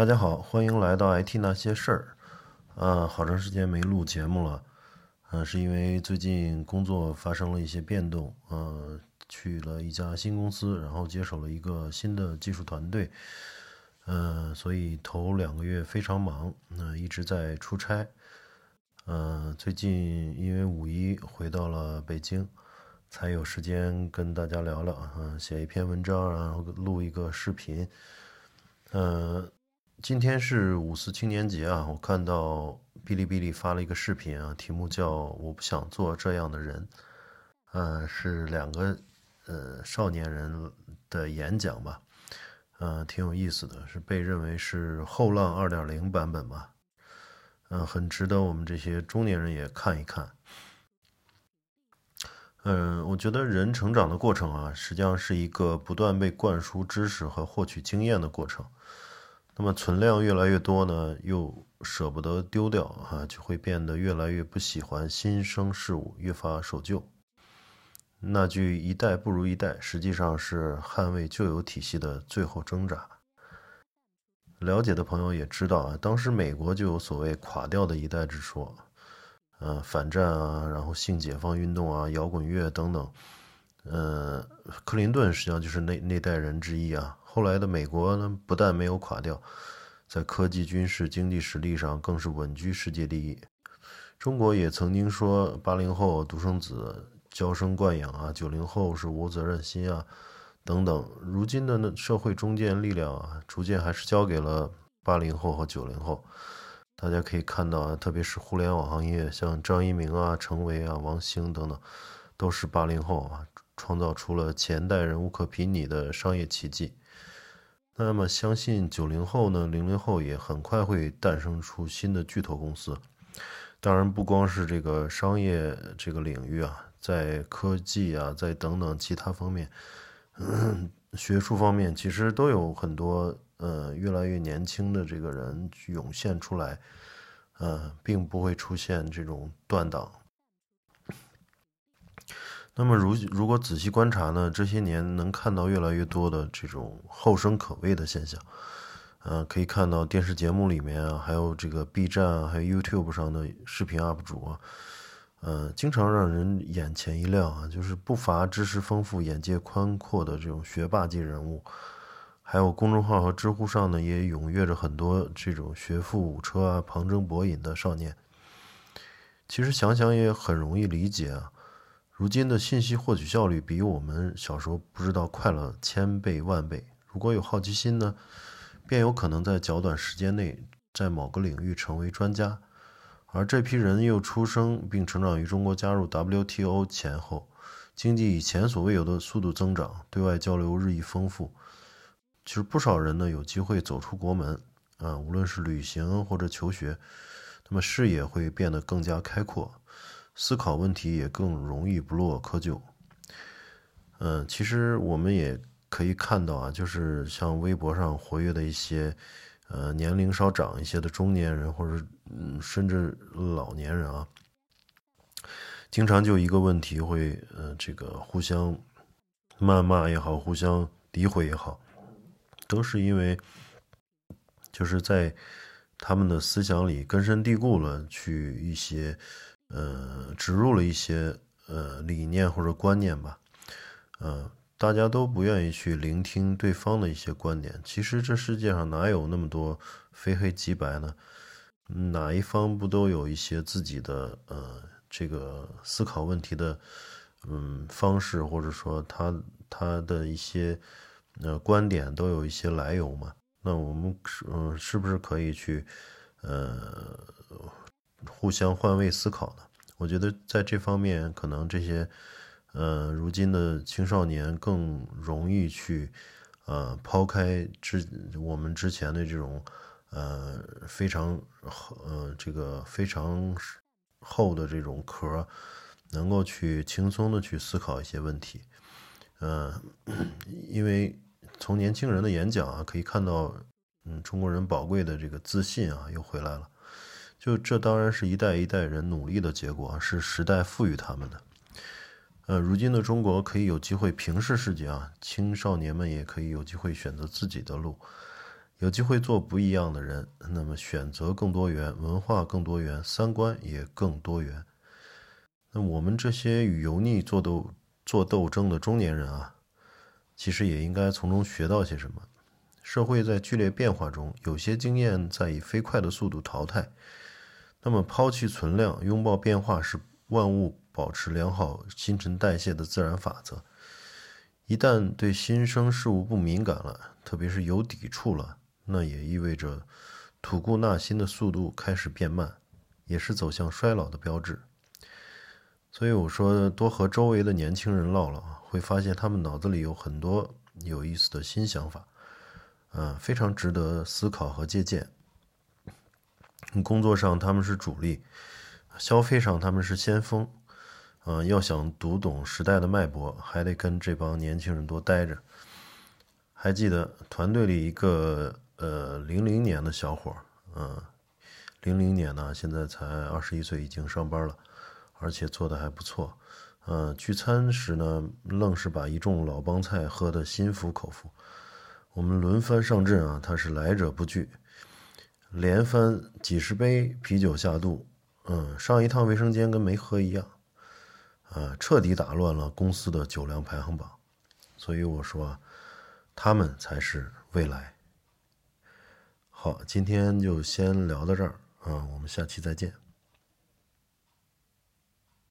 大家好，欢迎来到 IT 那些事儿。啊，好长时间没录节目了，嗯，是因为最近工作发生了一些变动，呃，去了一家新公司，然后接手了一个新的技术团队，嗯，所以头两个月非常忙，那一直在出差。嗯，最近因为五一回到了北京，才有时间跟大家聊聊，嗯，写一篇文章，然后录一个视频，嗯。今天是五四青年节啊！我看到哔哩哔哩发了一个视频啊，题目叫“我不想做这样的人”，呃，是两个呃少年人的演讲吧，呃，挺有意思的，是被认为是后浪二点零版本吧，嗯，很值得我们这些中年人也看一看。嗯，我觉得人成长的过程啊，实际上是一个不断被灌输知识和获取经验的过程。那么存量越来越多呢，又舍不得丢掉啊，就会变得越来越不喜欢新生事物，越发守旧。那句“一代不如一代”，实际上是捍卫旧有体系的最后挣扎。了解的朋友也知道啊，当时美国就有所谓“垮掉的一代”之说，呃，反战啊，然后性解放运动啊，摇滚乐等等。呃，克林顿实际上就是那那代人之一啊。后来的美国呢，不但没有垮掉，在科技、军事、经济实力上更是稳居世界第一。中国也曾经说八零后独生子娇生惯养啊，九零后是无责任心啊，等等。如今的那社会中坚力量啊，逐渐还是交给了八零后和九零后。大家可以看到啊，特别是互联网行业，像张一鸣啊、程维啊、王兴等等，都是八零后啊，创造出了前代人无可比拟的商业奇迹。那么，相信九零后呢，零零后也很快会诞生出新的巨头公司。当然，不光是这个商业这个领域啊，在科技啊，在等等其他方面，嗯 学术方面，其实都有很多呃越来越年轻的这个人涌现出来，呃，并不会出现这种断档。那么，如如果仔细观察呢，这些年能看到越来越多的这种后生可畏的现象。呃，可以看到电视节目里面啊，还有这个 B 站啊，还有 YouTube 上的视频 UP 主啊，呃，经常让人眼前一亮啊，就是不乏知识丰富、眼界宽阔的这种学霸级人物。还有公众号和知乎上呢，也踊跃着很多这种学富五车啊、旁征博引的少年。其实想想也很容易理解啊。如今的信息获取效率比我们小时候不知道快了千倍万倍。如果有好奇心呢，便有可能在较短时间内在某个领域成为专家。而这批人又出生并成长于中国加入 WTO 前后，经济以前所未有的速度增长，对外交流日益丰富。其实不少人呢有机会走出国门，啊，无论是旅行或者求学，那么视野会变得更加开阔。思考问题也更容易不落窠臼。嗯，其实我们也可以看到啊，就是像微博上活跃的一些，呃，年龄稍长一些的中年人，或者嗯，甚至老年人啊，经常就一个问题会，呃，这个互相谩骂也好，互相诋毁也好，都是因为就是在他们的思想里根深蒂固了，去一些。呃，植入了一些呃理念或者观念吧，呃，大家都不愿意去聆听对方的一些观点。其实这世界上哪有那么多非黑即白呢？哪一方不都有一些自己的呃这个思考问题的嗯方式，或者说他他的一些呃观点都有一些来由嘛？那我们是嗯是不是可以去呃？互相换位思考呢，我觉得在这方面，可能这些，呃，如今的青少年更容易去，呃，抛开之我们之前的这种，呃，非常，呃，这个非常厚的这种壳，能够去轻松的去思考一些问题，嗯，因为从年轻人的演讲啊，可以看到，嗯，中国人宝贵的这个自信啊，又回来了。就这当然是一代一代人努力的结果，是时代赋予他们的。呃，如今的中国可以有机会平视世界啊，青少年们也可以有机会选择自己的路，有机会做不一样的人，那么选择更多元，文化更多元，三观也更多元。那我们这些与油腻做斗做斗争的中年人啊，其实也应该从中学到些什么。社会在剧烈变化中，有些经验在以飞快的速度淘汰。那么，抛弃存量，拥抱变化，是万物保持良好新陈代谢的自然法则。一旦对新生事物不敏感了，特别是有抵触了。那也意味着吐故纳新的速度开始变慢，也是走向衰老的标志。所以我说，多和周围的年轻人唠唠，会发现他们脑子里有很多有意思的新想法，嗯，非常值得思考和借鉴。工作上他们是主力，消费上他们是先锋，嗯，要想读懂时代的脉搏，还得跟这帮年轻人多待着。还记得团队里一个。呃，零零年的小伙，嗯，零零年呢，现在才二十一岁，已经上班了，而且做的还不错。嗯，聚餐时呢，愣是把一众老帮菜喝得心服口服。我们轮番上阵啊，他是来者不拒，连翻几十杯啤酒下肚，嗯，上一趟卫生间跟没喝一样，啊，彻底打乱了公司的酒量排行榜。所以我说，他们才是未来。好，今天就先聊到这儿，嗯，我们下期再见。